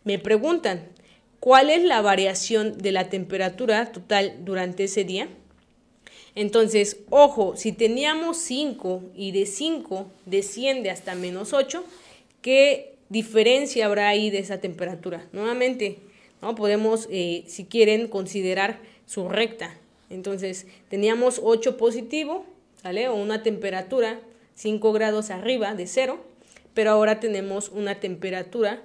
Me preguntan, ¿cuál es la variación de la temperatura total durante ese día? Entonces, ojo, si teníamos 5 y de 5 desciende hasta menos 8, ¿qué diferencia habrá ahí de esa temperatura? Nuevamente, ¿no? podemos, eh, si quieren, considerar su recta. Entonces, teníamos 8 positivo, ¿sale? O una temperatura 5 grados arriba de 0, pero ahora tenemos una temperatura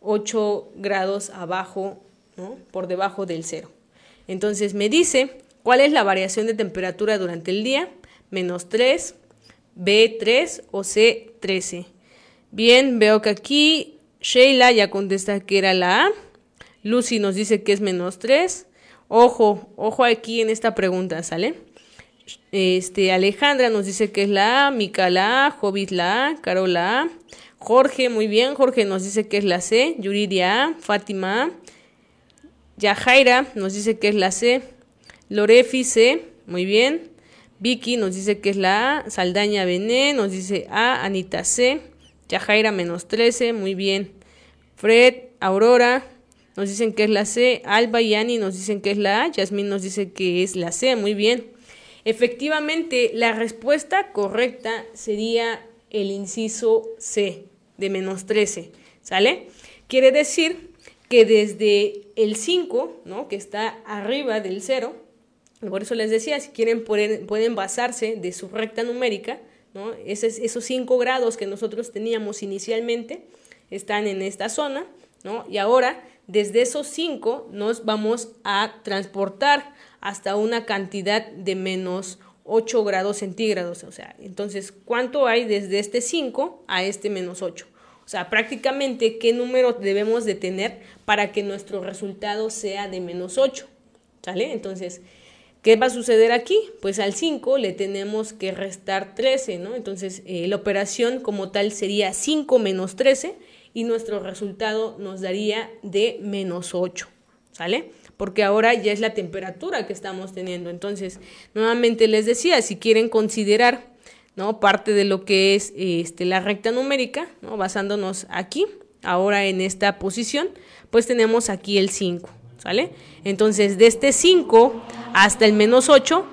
8 grados abajo, ¿no? Por debajo del 0. Entonces, me dice ¿Cuál es la variación de temperatura durante el día? Menos 3, B3 o C13. Bien, veo que aquí Sheila ya contesta que era la A. Lucy nos dice que es menos 3. Ojo, ojo aquí en esta pregunta, ¿sale? Este, Alejandra nos dice que es la A, Mica la A, Jovit la A, Carol la A, Jorge, muy bien, Jorge nos dice que es la C, Yuridia A, Fátima A, Yajaira nos dice que es la C, Lorefi C, muy bien. Vicky nos dice que es la A. Saldaña Bené nos dice A. Anita C. Yajaira menos 13, muy bien. Fred, Aurora nos dicen que es la C. Alba y Ani nos dicen que es la A. Yasmín nos dice que es la C, muy bien. Efectivamente, la respuesta correcta sería el inciso C de menos 13, ¿sale? Quiere decir que desde el 5, ¿no? que está arriba del 0, por eso les decía, si quieren pueden, basarse de su recta numérica, esos 5 grados que nosotros teníamos inicialmente están en esta zona, ¿no? y ahora desde esos 5 nos vamos a transportar hasta una cantidad de menos 8 grados centígrados. O sea, entonces, ¿cuánto hay desde este 5 a este menos 8? O sea, prácticamente, ¿qué número debemos de tener para que nuestro resultado sea de menos 8? ¿Sale? Entonces, ¿Qué va a suceder aquí? Pues al 5 le tenemos que restar 13, ¿no? Entonces eh, la operación como tal sería 5 menos 13 y nuestro resultado nos daría de menos 8, ¿sale? Porque ahora ya es la temperatura que estamos teniendo. Entonces, nuevamente les decía, si quieren considerar, ¿no? Parte de lo que es este, la recta numérica, ¿no? Basándonos aquí, ahora en esta posición, pues tenemos aquí el 5. ¿Vale? Entonces, de este 5 hasta el menos 8,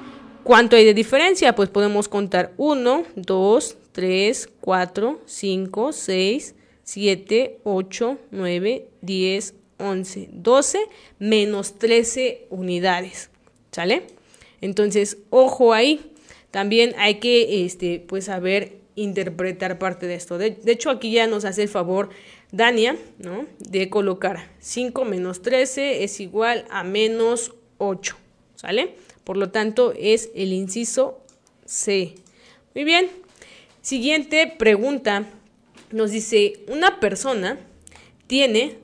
¿cuánto hay de diferencia? Pues podemos contar 1, 2, 3, 4, 5, 6, 7, 8, 9, 10, 11, 12, menos 13 unidades, ¿sale? Entonces, ojo ahí, también hay que, este, pues, saber interpretar parte de esto. De, de hecho, aquí ya nos hace el favor Dania, ¿no? De colocar 5 menos 13 es igual a menos 8, ¿sale? Por lo tanto, es el inciso C. Muy bien. Siguiente pregunta. Nos dice, una persona tiene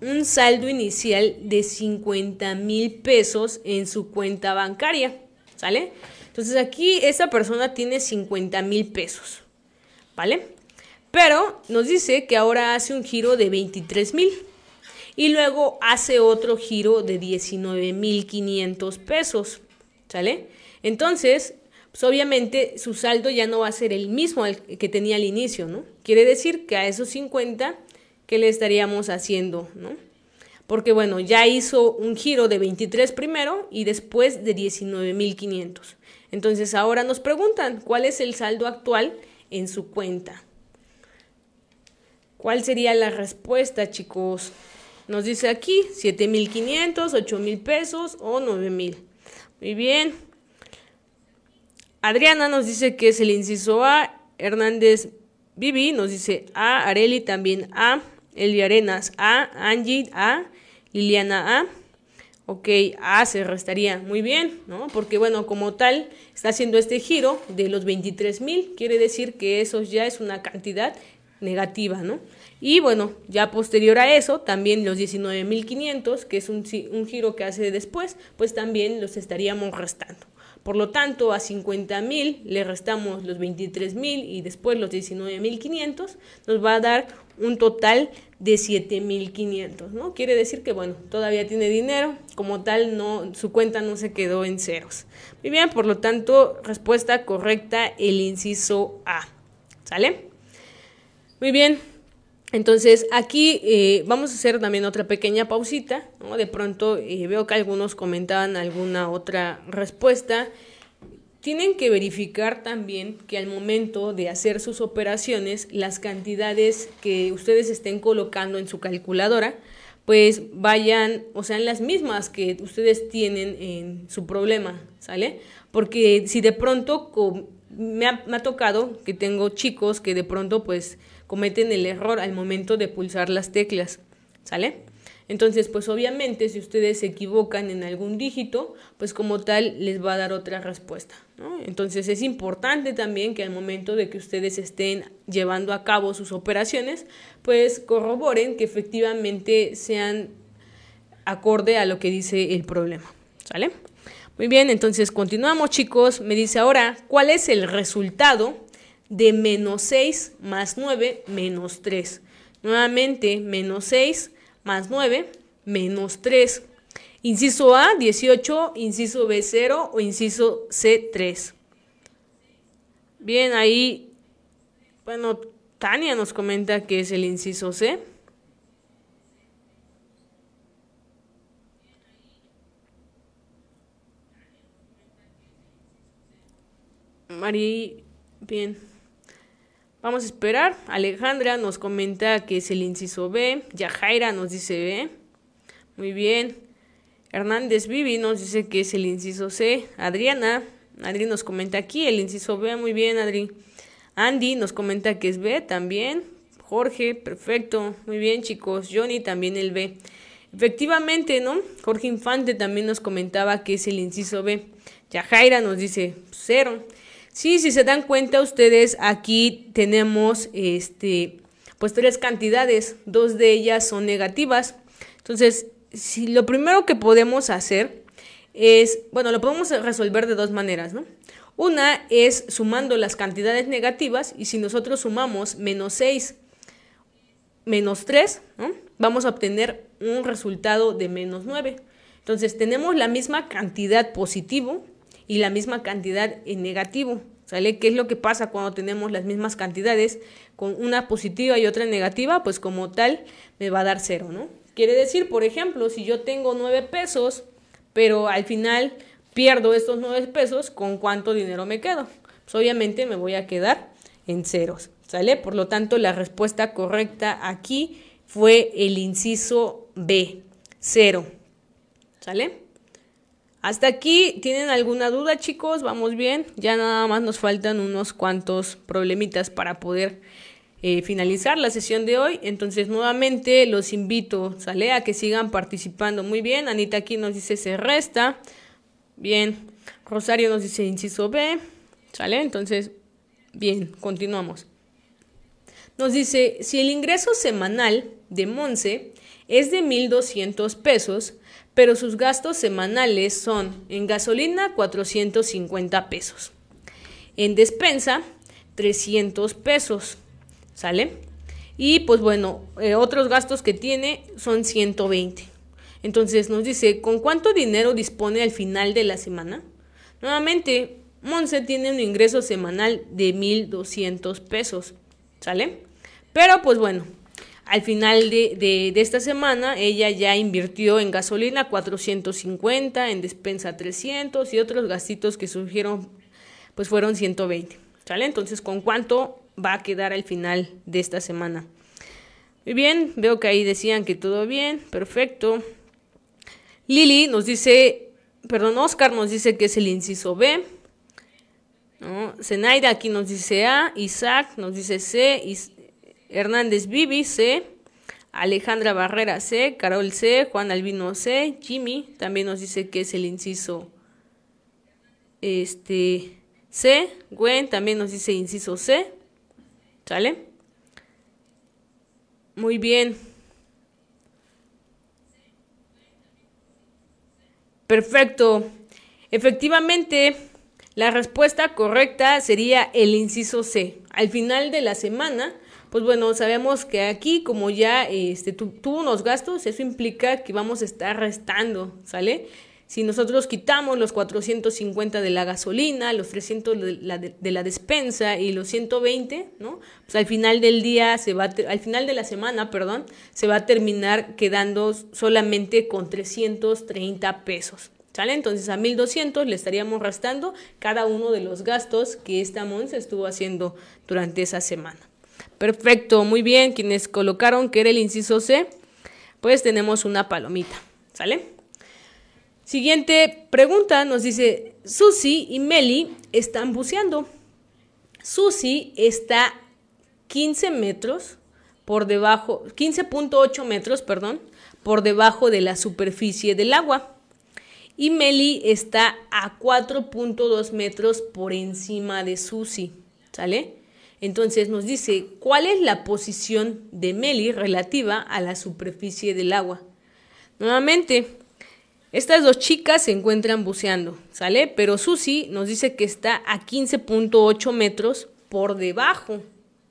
un saldo inicial de 50 mil pesos en su cuenta bancaria, ¿sale? Entonces aquí esa persona tiene 50 mil pesos, ¿vale? Pero nos dice que ahora hace un giro de 23 mil y luego hace otro giro de 19 mil 500 pesos. ¿Sale? Entonces, pues obviamente su saldo ya no va a ser el mismo que tenía al inicio, ¿no? Quiere decir que a esos 50, ¿qué le estaríamos haciendo, ¿no? Porque bueno, ya hizo un giro de 23 primero y después de 19.500. Entonces ahora nos preguntan cuál es el saldo actual en su cuenta. ¿Cuál sería la respuesta, chicos? Nos dice aquí 7.500, 8.000 pesos o 9.000. Muy bien. Adriana nos dice que es el inciso A. Hernández Vivi nos dice A. Areli también A. Eli Arenas A. Angie A. Liliana A. Ok, A se restaría muy bien, ¿no? Porque bueno, como tal, está haciendo este giro de los 23 mil, quiere decir que eso ya es una cantidad negativa, ¿no? Y bueno, ya posterior a eso, también los 19.500, que es un, un, giro que hace después, pues también los estaríamos restando. Por lo tanto, a 50.000 le restamos los 23.000 y después los 19.500, nos va a dar un total de 7.500, ¿no? Quiere decir que, bueno, todavía tiene dinero, como tal, no, su cuenta no se quedó en ceros. Muy bien, por lo tanto, respuesta correcta, el inciso A. ¿Sale? Muy bien, entonces aquí eh, vamos a hacer también otra pequeña pausita, ¿no? De pronto eh, veo que algunos comentaban alguna otra respuesta. Tienen que verificar también que al momento de hacer sus operaciones, las cantidades que ustedes estén colocando en su calculadora, pues vayan, o sean las mismas que ustedes tienen en su problema, ¿sale? Porque si de pronto me ha, me ha tocado que tengo chicos que de pronto pues cometen el error al momento de pulsar las teclas, ¿sale? Entonces, pues obviamente si ustedes se equivocan en algún dígito, pues como tal les va a dar otra respuesta. ¿no? Entonces es importante también que al momento de que ustedes estén llevando a cabo sus operaciones, pues corroboren que efectivamente sean acorde a lo que dice el problema. ¿Sale? Muy bien, entonces continuamos chicos. Me dice ahora, ¿cuál es el resultado de menos 6 más 9 menos 3. Nuevamente, menos 6 más 9 menos 3. Inciso A, 18, inciso B, 0 o inciso C, 3. Bien, ahí, bueno, Tania nos comenta que es el inciso C. María, bien. Vamos a esperar. Alejandra nos comenta que es el inciso B. Yajaira nos dice B. Muy bien. Hernández Vivi nos dice que es el inciso C. Adriana. Adri nos comenta aquí el inciso B. Muy bien, Adri. Andy nos comenta que es B también. Jorge, perfecto. Muy bien, chicos. Johnny también el B. Efectivamente, ¿no? Jorge Infante también nos comentaba que es el inciso B. Yajaira nos dice cero. Sí, si se dan cuenta ustedes, aquí tenemos este, pues tres cantidades, dos de ellas son negativas. Entonces, si lo primero que podemos hacer es, bueno, lo podemos resolver de dos maneras, ¿no? Una es sumando las cantidades negativas y si nosotros sumamos menos 6 menos 3, ¿no? vamos a obtener un resultado de menos 9. Entonces tenemos la misma cantidad positivo y la misma cantidad en negativo. ¿Sale? ¿Qué es lo que pasa cuando tenemos las mismas cantidades con una positiva y otra negativa? Pues como tal me va a dar cero, ¿no? Quiere decir, por ejemplo, si yo tengo nueve pesos, pero al final pierdo estos nueve pesos, ¿con cuánto dinero me quedo? Pues obviamente me voy a quedar en ceros, ¿sale? Por lo tanto, la respuesta correcta aquí fue el inciso B, cero, ¿sale? Hasta aquí, ¿tienen alguna duda chicos? ¿Vamos bien? Ya nada más nos faltan unos cuantos problemitas para poder eh, finalizar la sesión de hoy. Entonces, nuevamente los invito, ¿sale? A que sigan participando. Muy bien, Anita aquí nos dice se resta. Bien, Rosario nos dice inciso B. ¿Sale? Entonces, bien, continuamos. Nos dice, si el ingreso semanal de Monse es de 1.200 pesos, pero sus gastos semanales son en gasolina 450 pesos, en despensa 300 pesos, ¿sale? Y pues bueno, eh, otros gastos que tiene son 120. Entonces nos dice, ¿con cuánto dinero dispone al final de la semana? Nuevamente, Monse tiene un ingreso semanal de 1.200 pesos, ¿sale? Pero pues bueno, al final de, esta semana, ella ya invirtió en gasolina 450, en despensa 300 y otros gastitos que surgieron, pues fueron 120. ¿Sale? Entonces, ¿con cuánto va a quedar al final de esta semana? Muy bien, veo que ahí decían que todo bien, perfecto. Lili nos dice, perdón, Oscar nos dice que es el inciso B. ¿no? Zenaida aquí nos dice A, Isaac nos dice C, Hernández Vivi C, Alejandra Barrera C, Carol C, Juan Albino C, Jimmy también nos dice que es el inciso este, C, Gwen también nos dice inciso C, ¿sale? Muy bien. Perfecto. Efectivamente, la respuesta correcta sería el inciso C. Al final de la semana, pues bueno, sabemos que aquí como ya este, tuvo unos gastos, eso implica que vamos a estar restando, ¿sale? Si nosotros quitamos los 450 de la gasolina, los 300 de la, de, la despensa y los 120, ¿no? Pues al final del día se va al final de la semana, perdón, se va a terminar quedando solamente con 330 pesos. ¿Sale? Entonces a 1200 le estaríamos restando cada uno de los gastos que esta Mons estuvo haciendo durante esa semana. Perfecto, muy bien. Quienes colocaron que era el inciso C, pues tenemos una palomita. ¿Sale? Siguiente pregunta nos dice, Susi y Meli están buceando. Susi está 15 metros por debajo, 15.8 metros, perdón, por debajo de la superficie del agua y Meli está a 4.2 metros por encima de Susi, ¿sale? Entonces nos dice cuál es la posición de Meli relativa a la superficie del agua. Nuevamente, estas dos chicas se encuentran buceando, ¿sale? Pero Susi nos dice que está a 15.8 metros por debajo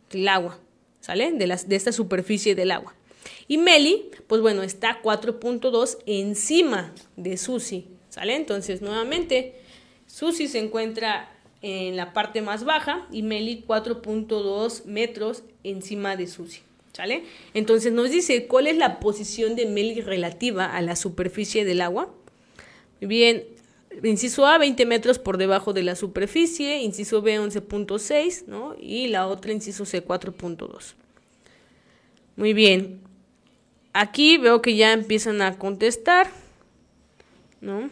del agua, ¿sale? De, de esta superficie del agua. Y Meli, pues bueno, está 4.2 encima de Susi, ¿Sale? Entonces, nuevamente, Susi se encuentra en la parte más baja y Meli 4.2 metros encima de Susi. ¿Sale? Entonces nos dice cuál es la posición de Meli relativa a la superficie del agua. Muy bien, inciso A 20 metros por debajo de la superficie, inciso B 11.6, ¿no? Y la otra inciso C 4.2. Muy bien. Aquí veo que ya empiezan a contestar, ¿no?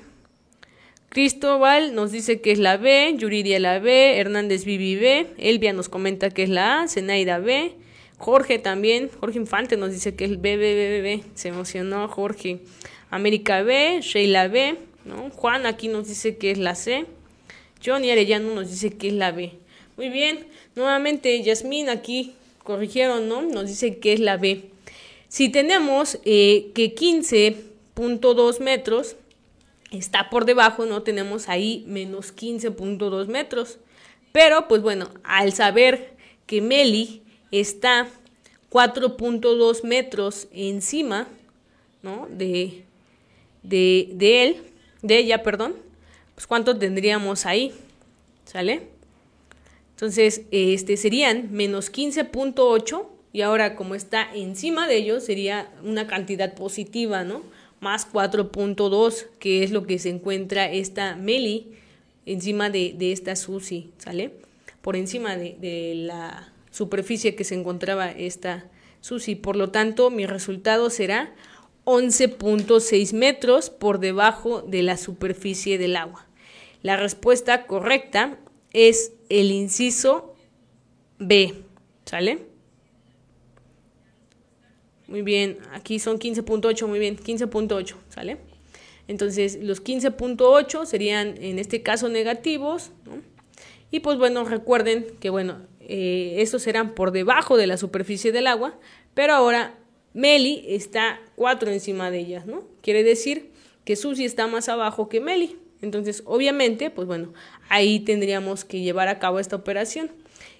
Cristóbal nos dice que es la B, Yuridia la B, Hernández Vivi B, Elvia nos comenta que es la A, Zenaida B, Jorge también, Jorge Infante nos dice que es B, B, B, B, B, se emocionó Jorge. América B, Sheila B, ¿no? Juan aquí nos dice que es la C, Johnny Arellano nos dice que es la B. Muy bien, nuevamente Yasmín aquí corrigieron, ¿no? Nos dice que es la B. Si tenemos eh, que 15.2 metros está por debajo, ¿no? Tenemos ahí menos 15.2 metros. Pero, pues bueno, al saber que Meli está 4.2 metros encima, ¿no? De, de, de él, de ella, perdón, pues cuánto tendríamos ahí, ¿sale? Entonces, este serían menos 15.8 y ahora como está encima de ellos sería una cantidad positiva, ¿no? Más 4.2, que es lo que se encuentra esta Meli encima de, esta Susi, ¿sale? Por encima de, de, la superficie que se encontraba esta Susi. Por lo tanto, mi resultado será 11.6 metros por debajo de la superficie del agua. La respuesta correcta es el inciso B, ¿sale? Muy bien, aquí son 15.8, muy bien, 15.8, ¿sale? Entonces, los 15.8 serían en este caso negativos, ¿no? Y pues bueno, recuerden que bueno, eh, estos serán por debajo de la superficie del agua, pero ahora Meli está 4 encima de ellas, ¿no? Quiere decir que Susi está más abajo que Meli. Entonces, obviamente, pues bueno, ahí tendríamos que llevar a cabo esta operación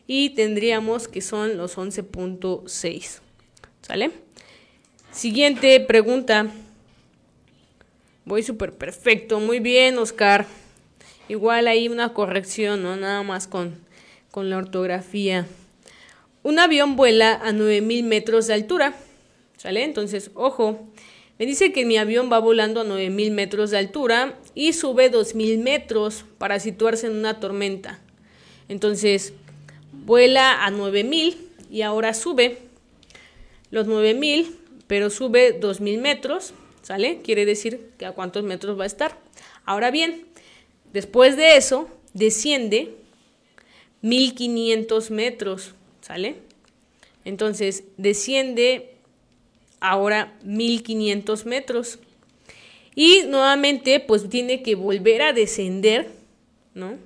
y tendríamos que son los 11.6. ¿Sale? Siguiente pregunta. Voy súper perfecto. Muy bien, Oscar. Igual hay una corrección, ¿no? Nada más con, con la ortografía. Un avión vuela a 9000 metros de altura. ¿Sale? Entonces, ojo. Me dice que mi avión va volando a 9000 metros de altura y sube 2000 metros para situarse en una tormenta. Entonces, vuela a 9000 y ahora sube los 9000 pero sube 2000 metros, ¿sale? Quiere decir que a cuántos metros va a estar. Ahora bien, después de eso, desciende 1500 metros, ¿sale? Entonces, desciende ahora 1500 metros. Y nuevamente, pues tiene que volver a descender, ¿no?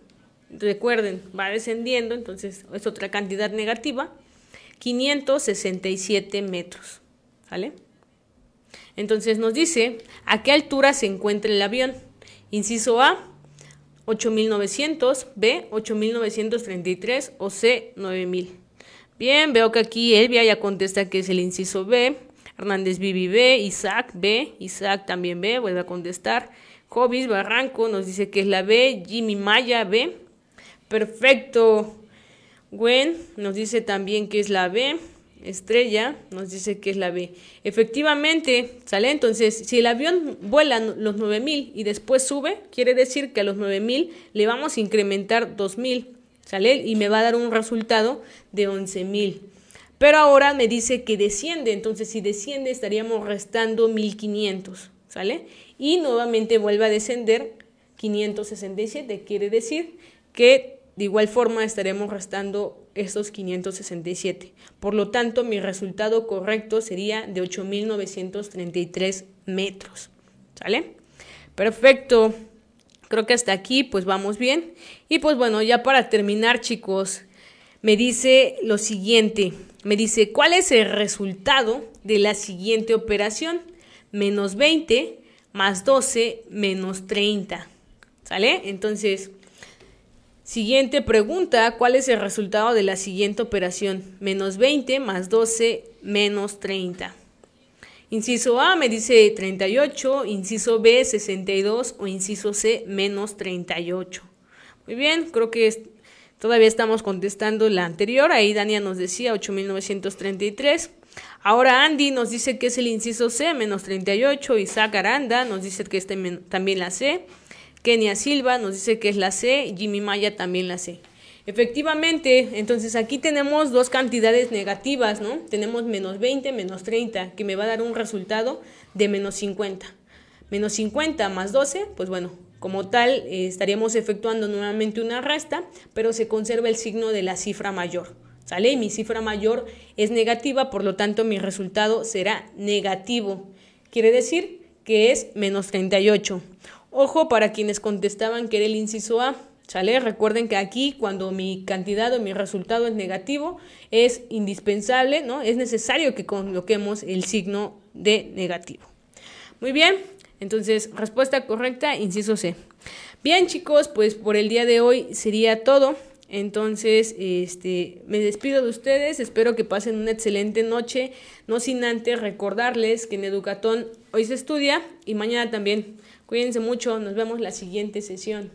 Recuerden, va descendiendo, entonces es otra cantidad negativa. 567 metros, ¿sale? Entonces nos dice a qué altura se encuentra el avión. Inciso A, 8900, B, 8933 o C, 9000. Bien, veo que aquí Elvia ya contesta que es el inciso B. Hernández Vivi B, Isaac B, Isaac también B, vuelve a contestar. Jobis Barranco nos dice que es la B, Jimmy Maya B. Perfecto. Gwen nos dice también que es la B. Estrella nos dice que es la B. Efectivamente, sale entonces, si el avión vuela los 9000 y después sube, quiere decir que a los 9000 le vamos a incrementar 2000, ¿sale? Y me va a dar un resultado de 11000. Pero ahora me dice que desciende, entonces si desciende estaríamos restando 1500, ¿sale? Y nuevamente vuelve a descender 567, quiere decir que de igual forma estaremos restando estos 567. Por lo tanto, mi resultado correcto sería de 8.933 metros. ¿Sale? Perfecto. Creo que hasta aquí pues vamos bien. Y pues bueno, ya para terminar chicos, me dice lo siguiente. Me dice, ¿cuál es el resultado de la siguiente operación? Menos 20 más 12 menos 30. ¿Sale? Entonces, Siguiente pregunta, ¿cuál es el resultado de la siguiente operación? Menos 20 más 12 menos 30. Inciso A me dice 38, inciso B 62 o inciso C menos 38. Muy bien, creo que todavía estamos contestando la anterior. Ahí Dania nos decía 8933. Ahora Andy nos dice que es el inciso C menos 38. Isaac Aranda nos dice que es también la C. Kenia Silva nos dice que es la C, Jimmy Maya también la C. Efectivamente, entonces aquí tenemos dos cantidades negativas, ¿no? Tenemos menos 20, menos 30, que me va a dar un resultado de menos 50. Menos 50 más 12, pues bueno, como tal eh, estaríamos efectuando nuevamente una resta, pero se conserva el signo de la cifra mayor. ¿Sale? Y mi cifra mayor es negativa, por lo tanto mi resultado será negativo. Quiere decir que es menos 38. Ojo para quienes contestaban que era el inciso A. ¿Sale? Recuerden que aquí cuando mi cantidad o mi resultado es negativo es indispensable, ¿no? Es necesario que coloquemos el signo de negativo. Muy bien, entonces respuesta correcta, inciso C. Bien chicos, pues por el día de hoy sería todo. Entonces, este, me despido de ustedes, espero que pasen una excelente noche, no sin antes recordarles que en Educatón hoy se estudia y mañana también. Cuídense mucho, nos vemos la siguiente sesión.